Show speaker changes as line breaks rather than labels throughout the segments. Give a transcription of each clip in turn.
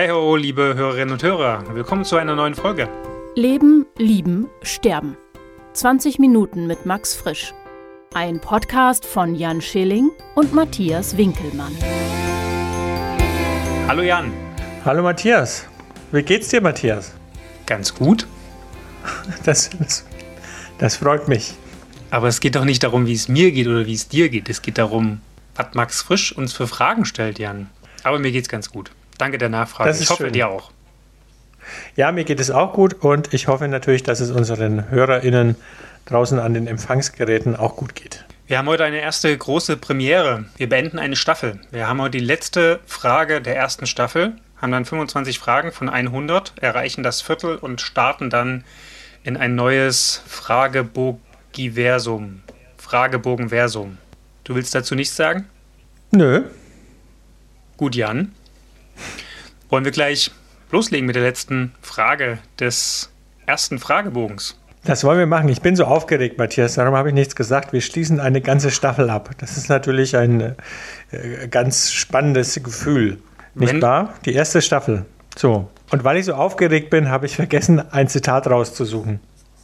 Hey ho, liebe Hörerinnen und Hörer, willkommen zu einer neuen Folge.
Leben, Lieben, Sterben. 20 Minuten mit Max Frisch. Ein Podcast von Jan Schilling und Matthias Winkelmann.
Hallo Jan.
Hallo Matthias. Wie geht's dir, Matthias?
Ganz gut.
Das, das, das freut mich.
Aber es geht doch nicht darum, wie es mir geht oder wie es dir geht. Es geht darum, was Max Frisch uns für Fragen stellt, Jan. Aber mir geht's ganz gut. Danke der Nachfrage. Ich hoffe,
schön.
dir auch.
Ja, mir geht es auch gut und ich hoffe natürlich, dass es unseren HörerInnen draußen an den Empfangsgeräten auch gut geht.
Wir haben heute eine erste große Premiere. Wir beenden eine Staffel. Wir haben heute die letzte Frage der ersten Staffel, haben dann 25 Fragen von 100, erreichen das Viertel und starten dann in ein neues Fragebogiversum. Fragebogenversum. Du willst dazu nichts sagen?
Nö.
Gut, Jan. Wollen wir gleich loslegen mit der letzten Frage des ersten Fragebogens?
Das wollen wir machen. Ich bin so aufgeregt, Matthias. Darum habe ich nichts gesagt. Wir schließen eine ganze Staffel ab. Das ist natürlich ein äh, ganz spannendes Gefühl. Nicht
Wenn-
wahr? Die erste Staffel. So. Und weil ich so aufgeregt bin, habe ich vergessen, ein Zitat rauszusuchen.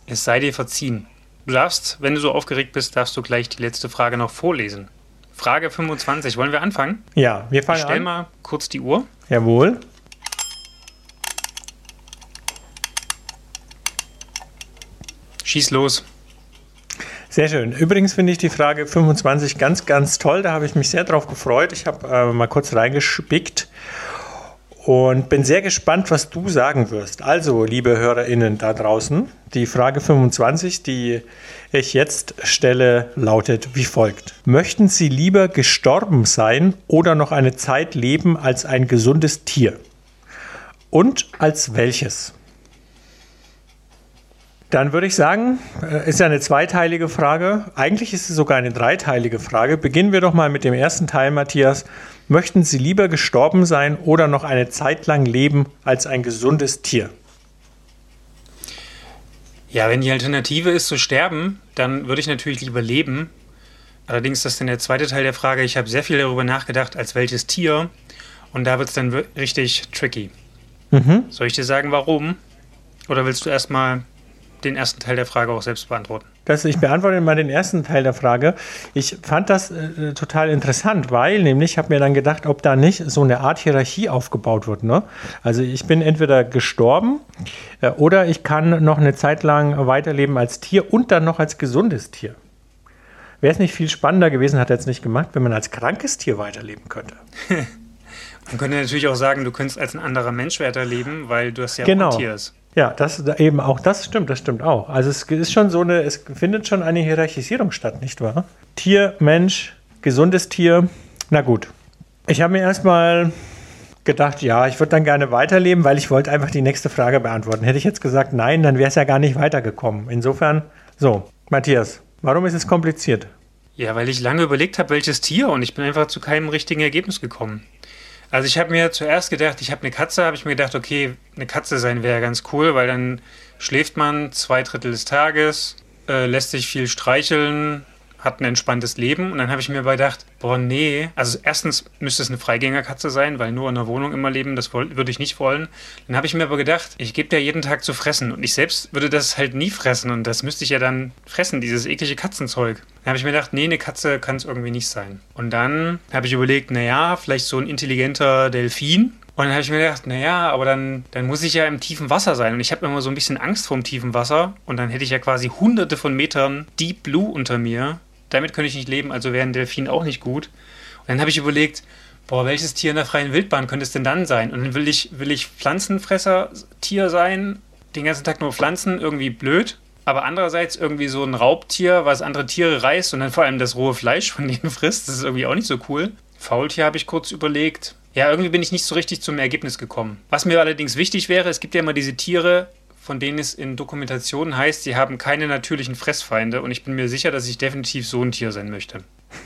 Es sei dir verziehen. Du darfst, wenn du so aufgeregt bist, darfst du gleich die letzte Frage noch vorlesen. Frage 25. Wollen wir anfangen?
Ja, wir
Ich
fangen
stell
an.
mal kurz die Uhr.
Jawohl.
Schieß los.
Sehr schön. Übrigens finde ich die Frage 25 ganz, ganz toll. Da habe ich mich sehr drauf gefreut. Ich habe äh, mal kurz reingespickt und bin sehr gespannt, was du sagen wirst. Also, liebe HörerInnen da draußen, die Frage 25, die ich jetzt stelle, lautet wie folgt. Möchten Sie lieber gestorben sein oder noch eine Zeit leben als ein gesundes Tier? Und als welches? Dann würde ich sagen, äh, ist ja eine zweiteilige Frage. Eigentlich ist es sogar eine dreiteilige Frage. Beginnen wir doch mal mit dem ersten Teil, Matthias. Möchten Sie lieber gestorben sein oder noch eine Zeit lang leben als ein gesundes Tier?
Ja, wenn die Alternative ist zu sterben, dann würde ich natürlich lieber leben. Allerdings das ist dann der zweite Teil der Frage. Ich habe sehr viel darüber nachgedacht, als welches Tier. Und da wird es dann richtig tricky. Soll ich dir sagen, warum? Oder willst du erstmal den ersten Teil der Frage auch selbst beantworten?
Das, ich beantworte mal den ersten Teil der Frage. Ich fand das äh, total interessant, weil nämlich ich habe mir dann gedacht, ob da nicht so eine Art Hierarchie aufgebaut wird. Ne? Also ich bin entweder gestorben äh, oder ich kann noch eine Zeit lang weiterleben als Tier und dann noch als gesundes Tier. Wäre es nicht viel spannender gewesen, hat er jetzt nicht gemacht, wenn man als krankes Tier weiterleben könnte.
Man könnte natürlich auch sagen, du könntest als ein anderer Mensch weiterleben, weil du das ja
Genau.
ein Tier ist.
Ja, das eben auch, das stimmt, das stimmt auch. Also es ist schon so eine, es findet schon eine Hierarchisierung statt, nicht wahr? Tier, Mensch, gesundes Tier. Na gut. Ich habe mir erstmal gedacht, ja, ich würde dann gerne weiterleben, weil ich wollte einfach die nächste Frage beantworten. Hätte ich jetzt gesagt, nein, dann wäre es ja gar nicht weitergekommen. Insofern, so, Matthias, warum ist es kompliziert?
Ja, weil ich lange überlegt habe, welches Tier und ich bin einfach zu keinem richtigen Ergebnis gekommen. Also ich habe mir zuerst gedacht, ich habe eine Katze, habe ich mir gedacht, okay, eine Katze sein wäre ganz cool, weil dann schläft man zwei Drittel des Tages, äh, lässt sich viel streicheln, hat ein entspanntes Leben und dann habe ich mir gedacht, boah, nee, also erstens müsste es eine Freigängerkatze sein, weil nur in der Wohnung immer leben, das würde ich nicht wollen. Dann habe ich mir aber gedacht, ich gebe der jeden Tag zu fressen und ich selbst würde das halt nie fressen und das müsste ich ja dann fressen, dieses eklige Katzenzeug. Dann habe ich mir gedacht, nee, eine Katze kann es irgendwie nicht sein. Und dann habe ich überlegt, naja, vielleicht so ein intelligenter Delfin. Und dann habe ich mir gedacht, naja, aber dann, dann muss ich ja im tiefen Wasser sein. Und ich habe immer so ein bisschen Angst vor dem tiefen Wasser. Und dann hätte ich ja quasi hunderte von Metern Deep Blue unter mir. Damit könnte ich nicht leben, also wäre ein auch nicht gut. Und dann habe ich überlegt, boah, welches Tier in der freien Wildbahn könnte es denn dann sein? Und dann will ich, will ich Pflanzenfresser-Tier sein, den ganzen Tag nur Pflanzen, irgendwie blöd. Aber andererseits irgendwie so ein Raubtier, was andere Tiere reißt und dann vor allem das rohe Fleisch von denen frisst, das ist irgendwie auch nicht so cool. Faultier habe ich kurz überlegt. Ja, irgendwie bin ich nicht so richtig zum Ergebnis gekommen. Was mir allerdings wichtig wäre, es gibt ja immer diese Tiere, von denen es in Dokumentationen heißt, sie haben keine natürlichen Fressfeinde und ich bin mir sicher, dass ich definitiv so ein Tier sein möchte.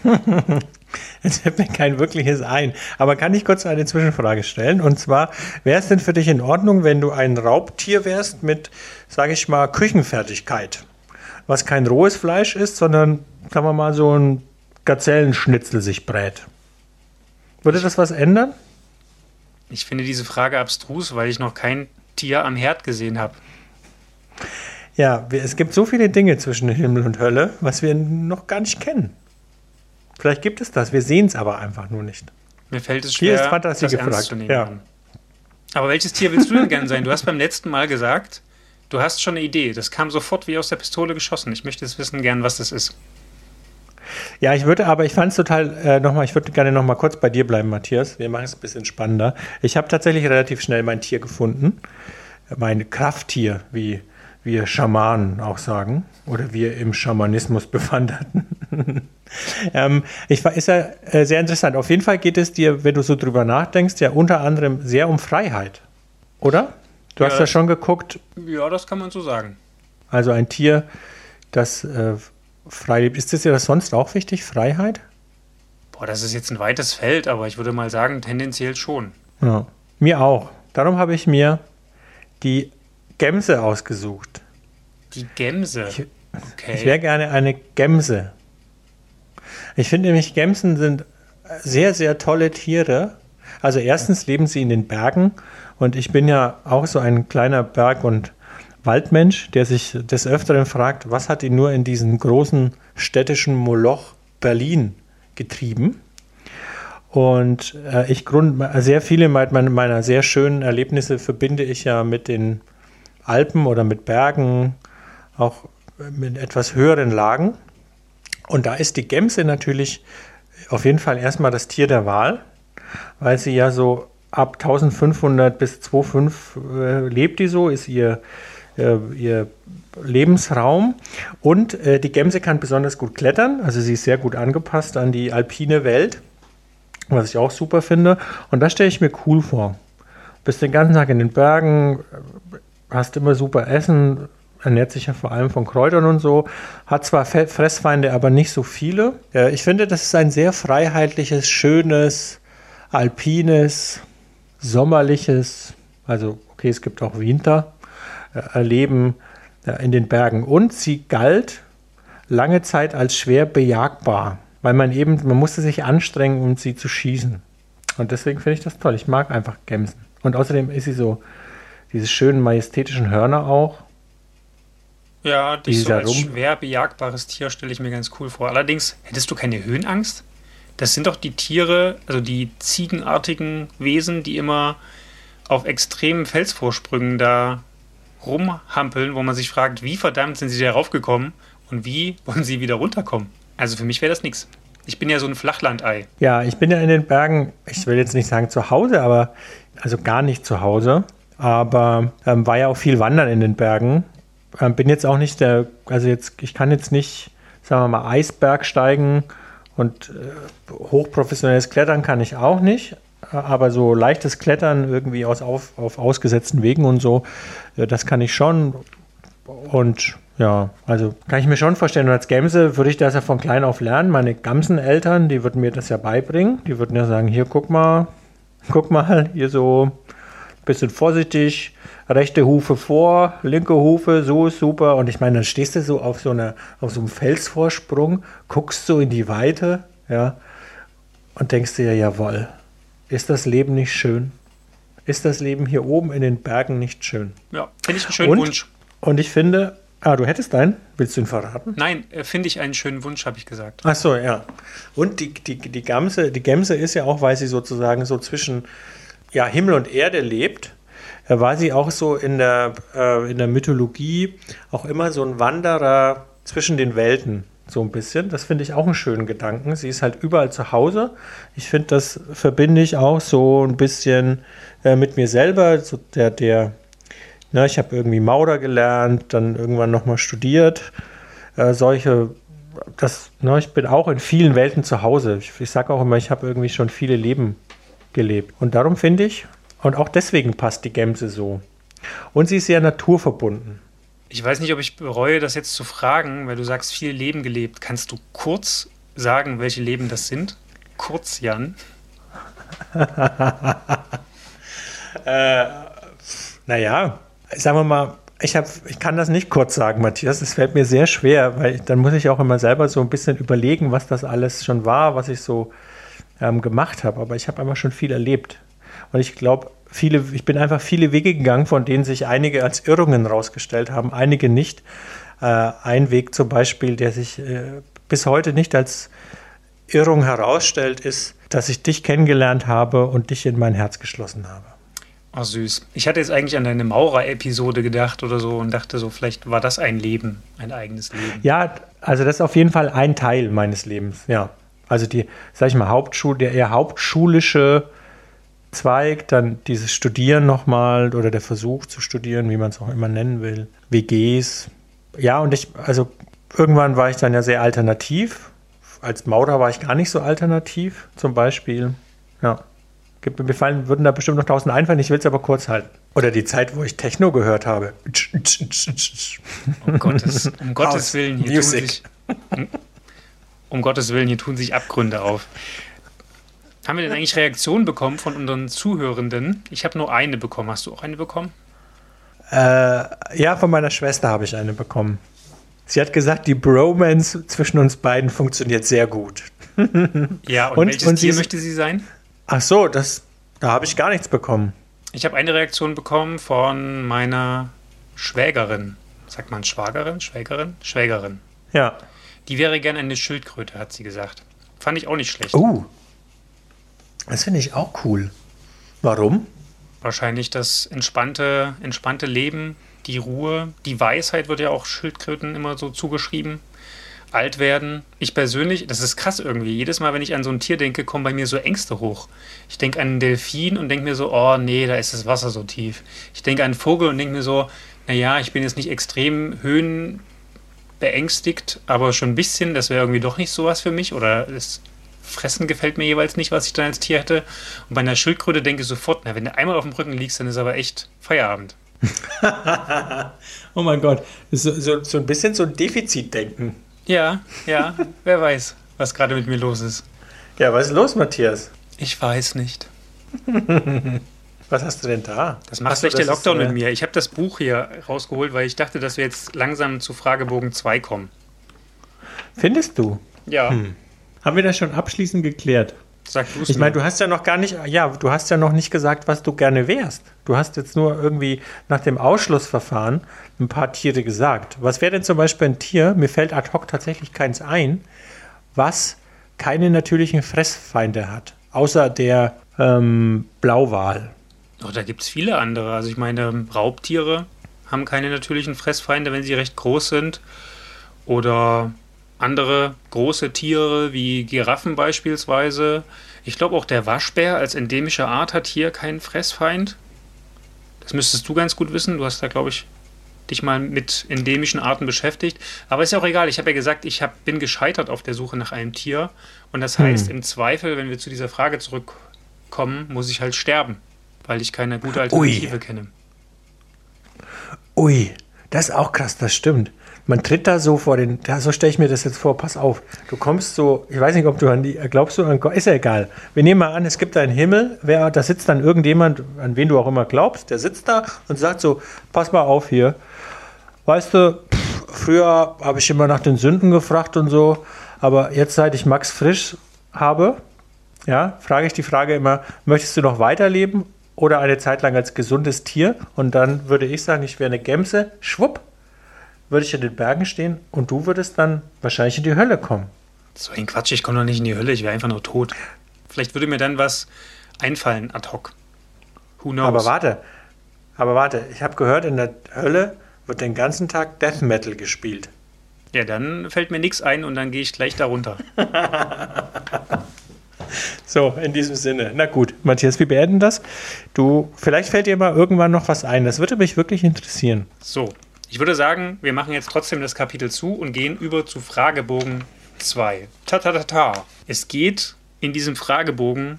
Jetzt fällt mir kein wirkliches ein. Aber kann ich kurz eine Zwischenfrage stellen? Und zwar, wäre es denn für dich in Ordnung, wenn du ein Raubtier wärst mit, sage ich mal, Küchenfertigkeit? Was kein rohes Fleisch ist, sondern, sagen wir mal, so ein Gazellenschnitzel sich brät. Würde das was ändern?
Ich finde diese Frage abstrus, weil ich noch kein Tier am Herd gesehen habe.
Ja, es gibt so viele Dinge zwischen Himmel und Hölle, was wir noch gar nicht kennen. Vielleicht gibt es das, wir sehen es aber einfach nur nicht.
Mir fällt es schwer,
Hier ist Fantasie
das
gefragt.
ernst zu nehmen.
Ja.
Aber welches Tier willst du denn gerne sein? Du hast beim letzten Mal gesagt, du hast schon eine Idee. Das kam sofort wie aus der Pistole geschossen. Ich möchte es wissen gern, was das ist.
Ja, ich würde, aber ich fand es total, äh, nochmal, ich würde gerne nochmal kurz bei dir bleiben, Matthias. Wir machen es ein bisschen spannender. Ich habe tatsächlich relativ schnell mein Tier gefunden. Mein Krafttier, wie wir Schamanen auch sagen. Oder wir im Schamanismus bewanderten. ähm, ich, war- ist ja äh, sehr interessant. Auf jeden Fall geht es dir, wenn du so drüber nachdenkst, ja unter anderem sehr um Freiheit. Oder? Du hast
Ja.
ja schon geguckt,
Ja, das kann man so sagen.
also ein Tier, das äh, frei lebt. Ist das das sonst auch wichtig, Freiheit?
Boah, das ist jetzt ein weites Feld, aber ich würde mal sagen, tendenziell schon.
Ja, mir auch. Darum habe ich mir die Gemse ausgesucht.
Die Gemse.
Ich-
Okay.
Ich wäre gerne eine Gemse. Ich finde nämlich, Gemsen sind sehr, sehr tolle Tiere. Also erstens leben sie in den Bergen und ich bin ja auch so ein kleiner Berg- und Waldmensch, der sich des Öfteren fragt, was hat ihn nur in diesen großen städtischen Moloch Berlin getrieben? Und äh, ich grund, sehr viele meiner, sehr schönen Erlebnisse verbinde ich ja mit den Alpen oder mit Bergen, auch mit etwas höheren Lagen. Und da ist die Gemse natürlich auf jeden Fall erstmal das Tier der Wahl, weil sie ja so ab 1500 bis 2500 äh, lebt die so, ist ihr, ihr Lebensraum. Und äh, die Gemse kann besonders gut klettern, also sie ist sehr gut angepasst an die alpine Welt, was ich auch super finde. Und das stelle ich mir cool vor. Bist den ganzen Tag in den Bergen, hast immer super Essen, ernährt sich ja vor allem von Kräutern und so, hat zwar Fe- Fressfeinde, aber nicht so viele. Äh, Ich finde, das ist ein sehr freiheitliches, schönes, alpines, sommerliches, also okay, es gibt auch Winter, äh, Leben äh, in den Bergen. Und sie galt lange Zeit als schwer bejagbar, weil man eben, man musste sich anstrengen, um sie zu schießen. Und deswegen finde ich das toll. Ich mag einfach Gemsen. Und außerdem ist sie so, diese schönen majestätischen Hörner auch.
Ja, dich so als schwer bejagbares Tier stelle ich mir ganz cool vor. Allerdings, hättest du keine Höhenangst? Das sind doch die Tiere, also die ziegenartigen Wesen, die immer auf extremen Felsvorsprüngen da rumhampeln, wo man sich fragt, wie verdammt sind sie da raufgekommen und wie wollen sie wieder runterkommen? Also für mich wäre das nichts. Ich bin ja so ein Flachlandei.
Ja, ich bin ja in den Bergen, ich will jetzt nicht sagen zu Hause, aber also gar nicht zu Hause, aber ähm, war ja auch viel wandern in den Bergen. Ähm, bin jetzt auch nicht der, also jetzt, ich kann jetzt nicht, sagen wir mal, Eisberg steigen und äh, hochprofessionelles Klettern kann ich auch nicht. Aber so leichtes Klettern irgendwie aus, auf, auf ausgesetzten Wegen und so, äh, das kann ich schon. Und ja, also kann ich mir schon vorstellen. Und als Gemse würde ich das ja von klein auf lernen. Meine Gamseneltern, die würden mir das ja beibringen. Die würden ja sagen, hier guck mal, guck mal, hier so ein bisschen vorsichtig, rechte Hufe vor, linke Hufe, so ist super. Und ich meine, dann stehst du so auf so, einer, auf so einem Felsvorsprung, guckst so in die Weite, ja, und denkst dir, jawohl, ist das Leben nicht schön? Ist das Leben hier oben in den Bergen nicht schön?
Ja, finde ich einen schönen
Und?
Wunsch.
Und ich finde, ah, du hättest einen? Willst du ihn verraten?
Nein, äh, finde ich einen schönen Wunsch, habe ich gesagt.
Ach so, ja. Und die, die, die, Gamse, die Gemse ist ja auch, weil sie sozusagen so zwischen ja, Himmel und Erde lebt, äh, war sie auch so in der, äh, in der Mythologie auch immer so ein Wanderer zwischen den Welten, so ein bisschen. Das finde ich auch einen schönen Gedanken. Sie ist halt überall zu Hause. Ich finde, das verbinde ich auch so ein bisschen äh, mit mir selber. So der, der, ne, ich habe irgendwie Maurer gelernt, dann irgendwann nochmal studiert. Äh, solche das, ne, ich bin auch in vielen Welten zu Hause. Ich, ich sage auch immer, ich habe irgendwie schon viele Leben gelebt. Und darum finde ich, und auch deswegen passt die Gemse so. Und sie ist sehr naturverbunden.
Ich weiß nicht, ob ich bereue, das jetzt zu fragen, weil du sagst, viel Leben gelebt. Kannst du kurz sagen, welche Leben das sind? Kurz, Jan.
Naja, sagen wir mal, ich, hab, ich kann das nicht kurz sagen, Matthias. Es fällt mir sehr schwer, weil dann muss ich auch immer selber so ein bisschen überlegen, was das alles schon war, was ich so ähm, gemacht habe. Aber ich habe einfach schon viel erlebt. Und ich glaube, viele, ich bin einfach viele Wege gegangen, von denen sich einige als Irrungen rausgestellt haben, einige nicht. Äh, ein Weg zum Beispiel, der sich äh, bis heute nicht als Irrung herausstellt, ist, dass ich dich kennengelernt habe und dich in mein Herz geschlossen habe.
Oh, süß. Ich hatte jetzt eigentlich an deine Maurer-Episode gedacht oder so und dachte so, vielleicht war das ein Leben, ein eigenes Leben.
Ja, also das ist auf jeden Fall ein Teil meines Lebens, ja. Also die, sag ich mal, Hauptschule, der eher hauptschulische Zweig, dann dieses Studieren nochmal oder der Versuch zu studieren, wie man es auch immer nennen will, WGs. Ja, und ich, also irgendwann war ich dann ja sehr alternativ. Als Maurer war ich gar nicht so alternativ, zum Beispiel. Ja. Mir fallen, würden da bestimmt noch tausend einfallen, ich will es aber kurz halten. Oder die Zeit, wo ich Techno gehört habe.
Um Gottes, um Gottes Willen, hier
Music.
tun sich, um Gottes Willen, hier tun sich Abgründe auf. Haben wir denn eigentlich Reaktionen bekommen von unseren Zuhörenden? Ich habe nur eine bekommen. Hast du auch eine bekommen?
Äh, ja, von meiner Schwester habe ich eine bekommen. Sie hat gesagt, die Bromance zwischen uns beiden funktioniert sehr gut.
Ja, und,
Und-
welches
und
Tier möchte sie sein?
Ach so, das, da habe ich gar nichts bekommen.
Ich habe eine Reaktion bekommen von meiner Schwägerin. Sagt man Schwagerin? Schwägerin? Schwägerin.
Ja.
Die wäre gern eine Schildkröte, hat sie gesagt. Fand ich auch nicht schlecht.
Oh. Das finde ich auch cool. Warum?
Wahrscheinlich das entspannte, entspannte Leben, die Ruhe, die Weisheit wird ja auch Schildkröten immer so zugeschrieben. Alt werden. Ich persönlich, das ist krass irgendwie. Jedes Mal, wenn ich an so ein Tier denke, kommen bei mir so Ängste hoch. Ich denke an einen Delfin und denke mir so, oh nee, da ist das Wasser so tief. Ich denke an einen Vogel und denke mir so, naja, ich bin jetzt nicht extrem höhenbeängstigt, aber schon ein bisschen, das wäre irgendwie doch nicht sowas für mich. Oder das Fressen gefällt mir jeweils nicht, was ich dann als Tier hätte. Und bei einer Schildkröte denke ich sofort, na, wenn du einmal auf dem Rücken liegst, dann ist aber echt Feierabend.
Oh mein Gott. So, so, so ein bisschen so ein Defizitdenken.
Ja, ja, wer weiß, was gerade mit mir los ist.
Ja, was ist los, Matthias?
Ich weiß nicht.
Was hast du denn da?
Das macht vielleicht der
das ist,
Lockdown
äh,
mit mir. Ich habe das Buch hier rausgeholt, weil ich dachte, dass wir jetzt langsam zu Fragebogen 2 kommen.
Findest du?
Ja,
Haben wir das schon abschließend geklärt?
sag du
Ich meine, du hast ja noch gar nicht, ja, du hast ja noch nicht gesagt, was du gerne wärst. Du hast jetzt nur irgendwie nach dem Ausschlussverfahren ein paar Tiere gesagt. Was wäre denn zum Beispiel ein Tier, mir fällt ad hoc tatsächlich keins ein, was keine natürlichen Fressfeinde hat, außer der ähm, Blauwal.
Oh, da gibt es viele andere. Also ich meine, Raubtiere haben keine natürlichen Fressfeinde, wenn sie recht groß sind. Oder andere große Tiere wie Giraffen beispielsweise. Ich glaube auch der Waschbär als endemische Art hat hier keinen Fressfeind. Das müsstest du ganz gut wissen. Du hast da, glaube ich, dich mal mit endemischen Arten beschäftigt. Aber ist ja auch egal. Ich habe ja gesagt, ich hab, bin gescheitert auf der Suche nach einem Tier. Und das heißt, im Zweifel, wenn wir zu dieser Frage zurückkommen, muss ich halt sterben, weil ich keine gute Alternative kenne.
Ui, das ist auch krass, das stimmt. Man tritt da so vor den, da, so stelle ich mir das jetzt vor, pass auf. Du kommst so, ich weiß nicht, ob du an die, glaubst du an Gott, ist ja egal. Wir nehmen mal an, es gibt einen Himmel, wer, da sitzt dann irgendjemand, an wen du auch immer glaubst, der sitzt da und sagt so, pass mal auf hier. Weißt du, pff, früher habe ich immer nach den Sünden gefragt und so, aber jetzt, seit ich Max Frisch habe, ja, frage ich die Frage immer, möchtest du noch weiterleben oder eine Zeit lang als gesundes Tier? Und dann würde ich sagen, ich wäre eine Gemse, schwupp, würde ich in den Bergen stehen und du würdest dann wahrscheinlich in die Hölle kommen.
So ein Quatsch, ich komme doch nicht in die Hölle, ich wäre einfach nur tot. Vielleicht würde mir dann was einfallen ad hoc. Who knows?
Aber warte, aber warte, ich habe gehört, in der Hölle wird den ganzen Tag Death Metal gespielt.
Ja, dann fällt mir nichts ein und dann gehe ich gleich darunter.
So, in diesem Sinne. Na gut, Matthias, wir beenden das. Du, vielleicht fällt dir mal irgendwann noch was ein. Das würde mich wirklich interessieren.
So, ich würde sagen, wir machen jetzt trotzdem das Kapitel zu und gehen über zu Fragebogen 2. Ta ta ta ta. Es geht in diesem Fragebogen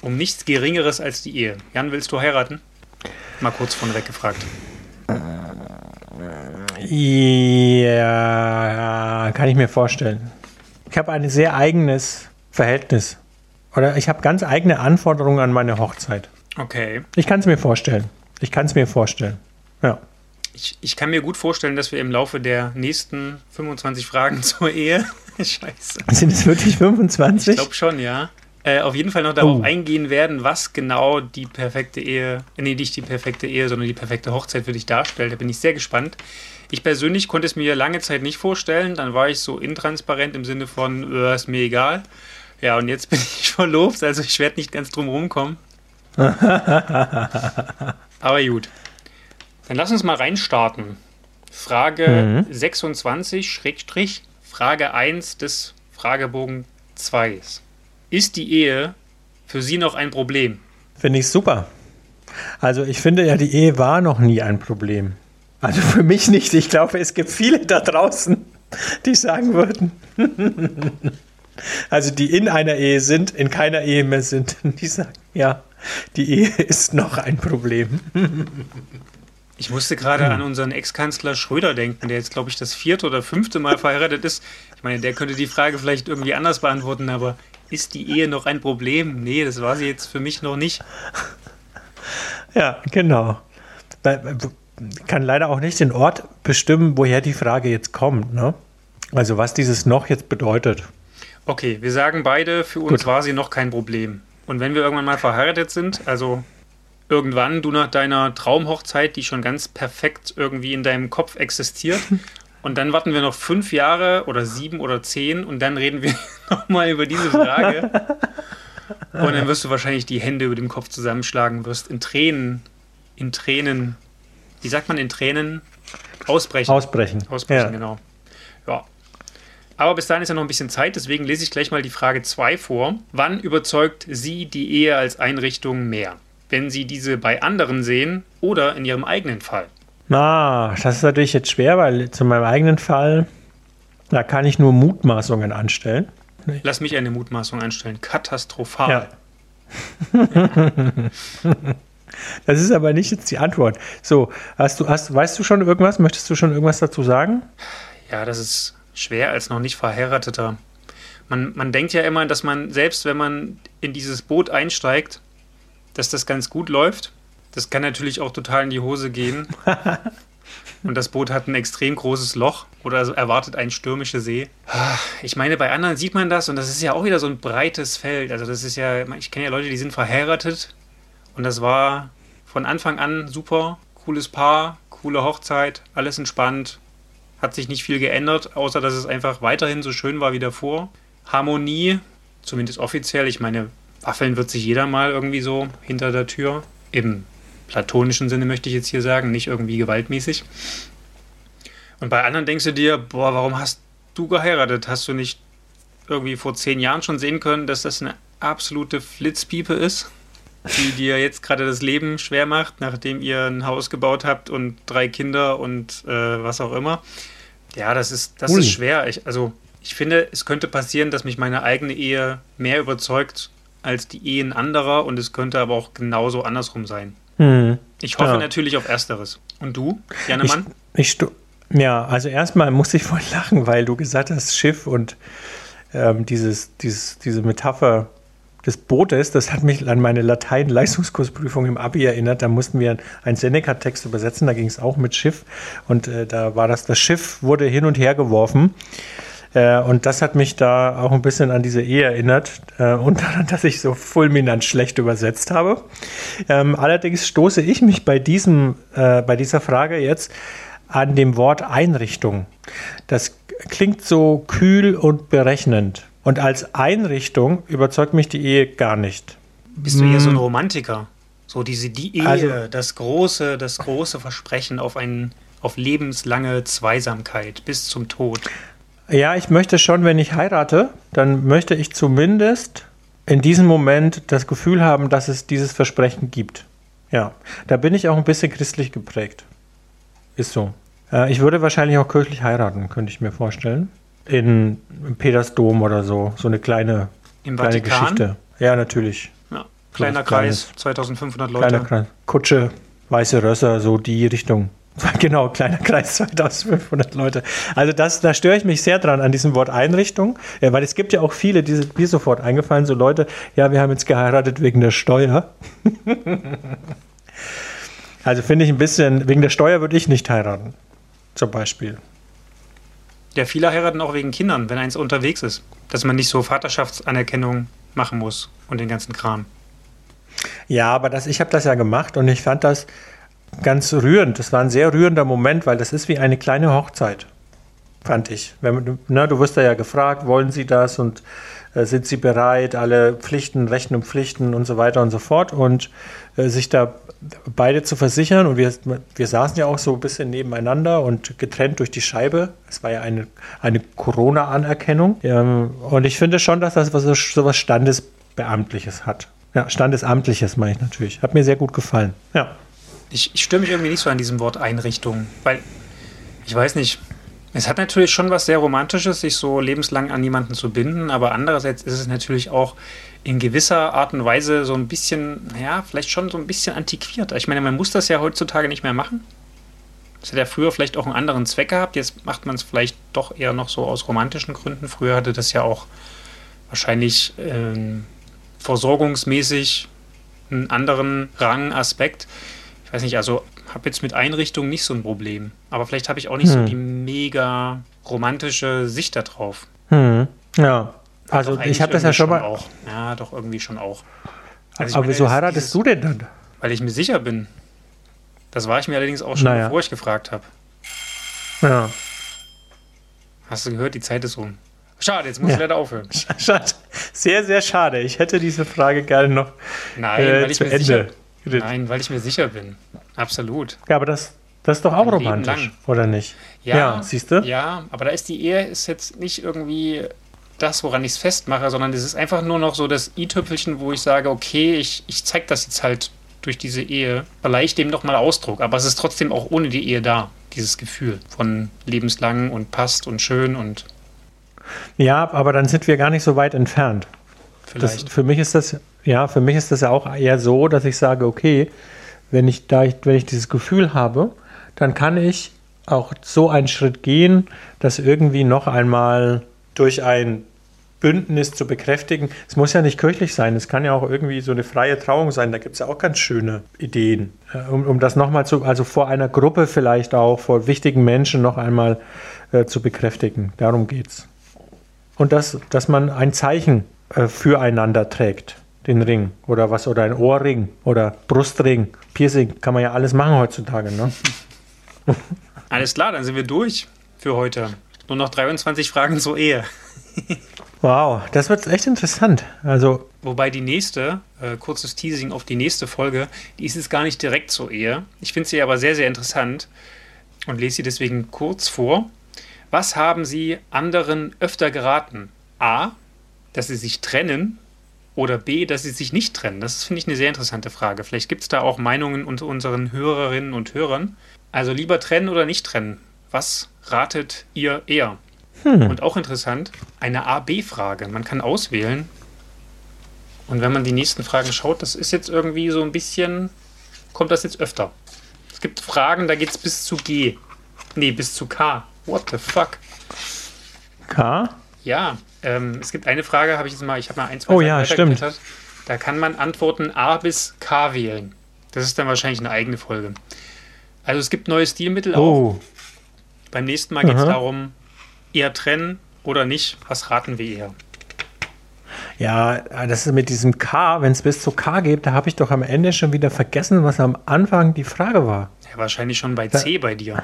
um nichts Geringeres als die Ehe. Jan, willst du heiraten? Mal kurz vorneweg gefragt.
Ja, kann ich mir vorstellen. Ich habe ein sehr eigenes Verhältnis. Oder ich habe ganz eigene Anforderungen an meine Hochzeit.
Okay.
Ich kann es mir vorstellen. Ich kann es mir vorstellen. Ja.
Ich, ich kann mir gut vorstellen, dass wir im Laufe der nächsten 25 Fragen zur Ehe. Scheiße.
Sind es wirklich
Ich
25?
glaube schon, ja. äh, auf jeden Fall noch darauf
Oh.
eingehen werden, was genau die perfekte Ehe, äh, nee, nicht die perfekte Ehe, sondern die perfekte Hochzeit für dich darstellt. Da bin ich sehr gespannt. Ich persönlich konnte es mir lange Zeit nicht vorstellen. Dann war ich so intransparent im Sinne von, äh, ist mir egal. Ja, und jetzt bin ich verlobt, also ich werde nicht ganz drum rumkommen. Aber gut. Dann lass uns mal reinstarten. Frage 26, Schrägstrich, Frage 1 des Fragebogen 2. Ist die Ehe für Sie noch ein Problem?
Finde ich super. Also ich finde ja, die Ehe war noch nie ein Problem. Also für mich nicht. Ich glaube, es gibt viele da draußen, die sagen würden, also die in einer Ehe sind, in keiner Ehe mehr sind, die sagen, ja, die Ehe ist noch ein Problem.
Ich musste gerade an unseren Ex-Kanzler Schröder denken, der jetzt, glaube ich, das vierte oder fünfte Mal verheiratet ist. Ich meine, der könnte die Frage vielleicht irgendwie anders beantworten, aber ist die Ehe noch ein Problem? Nee, das war sie jetzt für mich noch nicht.
Ja, genau. Kann leider auch nicht den Ort bestimmen, woher die Frage jetzt kommt. Ne? Also was dieses noch jetzt bedeutet.
Okay, wir sagen beide, für uns
Gut.
war sie noch kein Problem. Und wenn wir irgendwann mal verheiratet sind, also irgendwann du nach deiner Traumhochzeit, die schon ganz perfekt irgendwie in deinem Kopf existiert, und dann warten wir noch fünf Jahre oder sieben oder zehn und dann reden wir nochmal über diese Frage. Und dann wirst du wahrscheinlich die Hände über dem Kopf zusammenschlagen, wirst in Tränen, in Tränen, wie sagt man in Tränen? Ausbrechen.
Ausbrechen.
Ausbrechen,
ja.
genau. Ja. Aber bis dahin ist ja noch ein bisschen Zeit, deswegen lese ich gleich mal die Frage 2 vor. Wann überzeugt Sie die Ehe als Einrichtung mehr? Wenn Sie diese bei anderen sehen oder in Ihrem eigenen Fall?
Na, das ist natürlich jetzt schwer, weil zu meinem eigenen Fall, da kann ich nur Mutmaßungen anstellen.
Lass mich eine Mutmaßung anstellen. Katastrophal.
Ja. Das ist aber nicht jetzt die Antwort. So, hast du, hast, weißt du schon irgendwas? Möchtest du schon irgendwas dazu sagen?
Ja, das ist schwer als noch nicht verheirateter. Man, man denkt ja immer, dass man, selbst wenn man in dieses Boot einsteigt, dass das ganz gut läuft. Das kann natürlich auch total in die Hose gehen. Und das Boot hat ein extrem großes Loch oder erwartet eine stürmische See. Ich meine, bei anderen sieht man das und das ist ja auch wieder so ein breites Feld. Also das ist ja, ich kenne ja Leute, die sind verheiratet und das war von Anfang an super, cooles Paar, coole Hochzeit, alles entspannt, hat sich nicht viel geändert, außer dass es einfach weiterhin so schön war wie davor. Harmonie, zumindest offiziell, ich meine, Waffeln wird sich jeder mal irgendwie so hinter der Tür. Im platonischen Sinne möchte ich jetzt hier sagen, nicht irgendwie gewaltmäßig. Und bei anderen denkst du dir, boah, warum hast du geheiratet? Hast du nicht irgendwie vor zehn Jahren schon sehen können, dass das eine absolute Flitzpiepe ist, die dir jetzt gerade das Leben schwer macht, nachdem ihr ein Haus gebaut habt und drei Kinder und äh, was auch immer? Ja, das ist, das
Ui.
ist schwer. Ich, also, ich finde, es könnte passieren, dass mich meine eigene Ehe mehr überzeugt als die Ehen anderer und es könnte aber auch genauso andersrum sein.
Hm.
Ich hoffe
Ja.
natürlich auf Ersteres. Und du,
Ich,
Janemann?
ich, stu- ja, also erstmal muss ich voll lachen, weil du gesagt hast, Schiff und ähm, dieses, dieses, diese Metapher des Bootes, das hat mich an meine Latein-Leistungskursprüfung im Abi erinnert. Da mussten wir einen Seneca-Text übersetzen, da ging es auch mit Schiff und äh, da war das, das Schiff wurde hin und her geworfen. Äh, und das hat mich da auch ein bisschen an diese Ehe erinnert äh, und daran, dass ich so fulminant schlecht übersetzt habe. Ähm, allerdings stoße ich mich bei, diesem, äh, bei dieser Frage jetzt an dem Wort Einrichtung. Das klingt so kühl und berechnend. Und als Einrichtung überzeugt mich die Ehe gar nicht.
Bist du eher so ein Romantiker? So diese die Ehe,
Also-
das große, das große Versprechen auf ein, auf lebenslange Zweisamkeit bis zum Tod.
Ja, ich möchte schon, wenn ich heirate, dann möchte ich zumindest in diesem Moment das Gefühl haben, dass es dieses Versprechen gibt. Ja, da bin ich auch ein bisschen christlich geprägt. Ist so. Äh, ich würde wahrscheinlich auch kirchlich heiraten, könnte ich mir vorstellen. In Petersdom oder so. So eine kleine,
Im
kleine
Vatikan.
Geschichte. Ja, natürlich.
Ja, kleiner
was
Kreis,
Kleines.
2500 Leute.
Kleiner Kreis. Kutsche, weiße Rösser, so die Richtung. Genau, kleiner Kreis, 2500 Leute. Also das, da störe ich mich sehr dran an diesem Wort Einrichtung, ja, weil es gibt ja auch viele, die sind mir sofort eingefallen, so Leute, ja, wir haben jetzt geheiratet wegen der Steuer. also finde ich ein bisschen, wegen der Steuer würde ich nicht heiraten, zum Beispiel.
Ja, viele heiraten auch wegen Kindern, wenn eins unterwegs ist. Dass man nicht so Vaterschaftsanerkennung machen muss und den ganzen Kram.
Ja, aber das, ich habe das ja gemacht und ich fand das ganz rührend. Das war ein sehr rührender Moment, weil das ist wie eine kleine Hochzeit, fand ich. Wenn, na, du wirst ja gefragt, wollen Sie das und äh, sind Sie bereit, alle Pflichten, Rechten und Pflichten und so weiter und so fort und äh, sich da beide zu versichern. Und wir, wir saßen ja auch so ein bisschen nebeneinander und getrennt durch die Scheibe. Es war ja eine, eine Corona-Anerkennung. Ähm, und ich finde schon, dass das was, so was Standesbeamtliches hat. Ja, Standesamtliches meine ich natürlich. Hat mir sehr gut gefallen. Ja.
Ich, ich störe mich irgendwie nicht so an diesem Wort Einrichtung, weil ich weiß nicht, es hat natürlich schon was sehr Romantisches, sich so lebenslang an jemanden zu binden, aber andererseits ist es natürlich auch in gewisser Art und Weise so ein bisschen, ja, vielleicht schon so ein bisschen antiquiert. Ich meine, man muss das ja heutzutage nicht mehr machen. Das hat ja früher vielleicht auch einen anderen Zweck gehabt. Jetzt macht man es vielleicht doch eher noch so aus romantischen Gründen. Früher hatte das ja auch wahrscheinlich äh, versorgungsmäßig einen anderen Rang, Aspekt. Ich weiß nicht, also habe jetzt mit Einrichtungen nicht so ein Problem. Aber vielleicht habe ich auch nicht hm. so die mega romantische Sicht darauf.
Hm. Ja, also ich habe das ja schon mal.
Auch. Ja, doch irgendwie schon auch.
Also Aber meine, wieso heiratest dieses, du denn dann?
Weil ich mir sicher bin. Das war ich mir allerdings auch schon, naja. bevor ich gefragt habe.
Ja.
Hast du gehört, die Zeit ist um. Schade, jetzt muss ja. ich leider aufhören.
Schade. Sehr, sehr schade. Ich hätte diese Frage gerne noch
Nein, äh, weil ich zu mir Ende. Sicher, nein, weil ich mir sicher bin. Absolut.
Ja, aber das, das ist doch auch Ein romantisch, oder nicht?
Ja, ja siehst du? Ja, aber da ist die Ehe ist jetzt nicht irgendwie das, woran ich es festmache, sondern es ist einfach nur noch so das i-Tüpfelchen, wo ich sage, okay, ich, ich zeige das jetzt halt durch diese Ehe, verleihe ich dem nochmal Ausdruck. Aber es ist trotzdem auch ohne die Ehe da, dieses Gefühl von lebenslang und passt und schön und.
Ja, aber dann sind wir gar nicht so weit entfernt. Vielleicht. Das, für mich ist das, ja, für mich ist das ja auch eher so, dass ich sage, okay, wenn ich da, wenn ich dieses Gefühl habe, dann kann ich auch so einen Schritt gehen, dass irgendwie noch einmal durch ein Bündnis zu bekräftigen. Es muss ja nicht kirchlich sein, es kann ja auch irgendwie so eine freie Trauung sein. Da gibt es ja auch ganz schöne Ideen, äh, um, um das nochmal zu, also vor einer Gruppe vielleicht auch, vor wichtigen Menschen noch einmal äh, zu bekräftigen. Darum geht es. Und das, dass man ein Zeichen äh, füreinander trägt, den Ring oder was, oder ein Ohrring oder Brustring, Piercing, kann man ja alles machen heutzutage. Ne?
Alles klar, dann sind wir durch für heute. Nur noch 23 Fragen zur Ehe.
wow, das wird echt interessant. Also
Wobei die nächste, äh, kurzes Teasing auf die nächste Folge, die ist jetzt gar nicht direkt zur Ehe. Ich finde sie aber sehr, sehr interessant und lese sie deswegen kurz vor. Was haben Sie anderen öfter geraten? A, dass sie sich trennen oder B, dass sie sich nicht trennen? Das finde ich eine sehr interessante Frage. Vielleicht gibt es da auch Meinungen unter unseren Hörerinnen und Hörern. Also lieber trennen oder nicht trennen? Was ratet ihr eher? Hm. Und auch interessant, eine A-B-Frage. Man kann auswählen. Und wenn man die nächsten Fragen schaut, das ist jetzt irgendwie so ein bisschen, kommt das jetzt öfter. Es gibt Fragen, da geht es bis zu G. Nee, bis zu K. What the fuck?
K?
Ja, ähm, es gibt eine Frage, habe ich jetzt mal, ich habe mal ein, zwei
Oh ja, stimmt.
Da kann man Antworten A bis K wählen. Das ist dann wahrscheinlich eine eigene Folge. Also es gibt neue Stilmittel oh. auch. Beim nächsten Mal geht es darum, eher trennen oder nicht. Was raten wir eher?
Ja, das ist mit diesem K, wenn es bis zu K geht, da habe ich doch am Ende schon wieder vergessen, was am Anfang die Frage war.
Ja, wahrscheinlich schon bei C bei dir.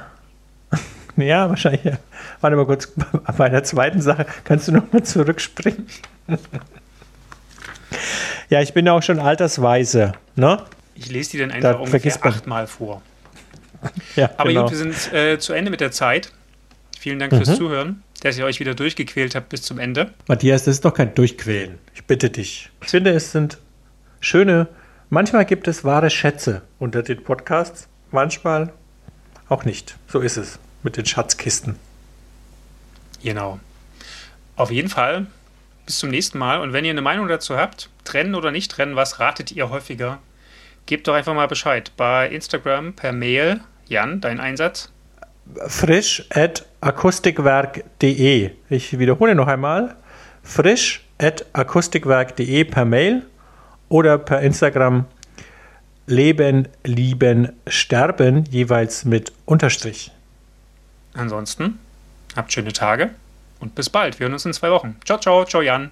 ja, wahrscheinlich. Warte mal kurz, bei der zweiten Sache kannst du nochmal zurückspringen. ja, ich bin ja auch schon altersweise, ne?
Ich lese die dann einfach da ungefähr achtmal vor. Ja, Aber genau. gut, wir sind äh, zu Ende mit der Zeit. Vielen Dank mhm. fürs Zuhören, dass ihr euch wieder durchgequält habt bis zum Ende.
Matthias, das ist doch kein Durchquälen. Ich bitte dich. Ich finde, es sind schöne, manchmal gibt es wahre Schätze unter den Podcasts, manchmal auch nicht. So ist es mit den Schatzkisten.
Genau. Auf jeden Fall. Bis zum nächsten Mal. Und wenn ihr eine Meinung dazu habt, trennen oder nicht trennen, was ratet ihr häufiger? Gebt doch einfach mal Bescheid. Bei Instagram per Mail. Jan, dein Einsatz?
Frisch at akustikwerk.de. Ich wiederhole noch einmal. Frisch at akustikwerk.de per Mail oder per Instagram Leben, Lieben, Sterben, jeweils mit Unterstrich.
Ansonsten habt schöne Tage und bis bald. Wir hören uns in zwei Wochen. Ciao, ciao, ciao, Jan.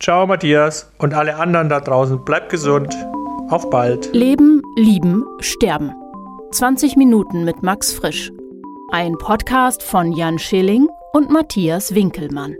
Ciao, Matthias und alle anderen da draußen. Bleibt gesund. Auf bald.
Leben, Lieben, Sterben. 20 Minuten mit Max Frisch. Ein Podcast von Jan Schilling und Matthias Winkelmann.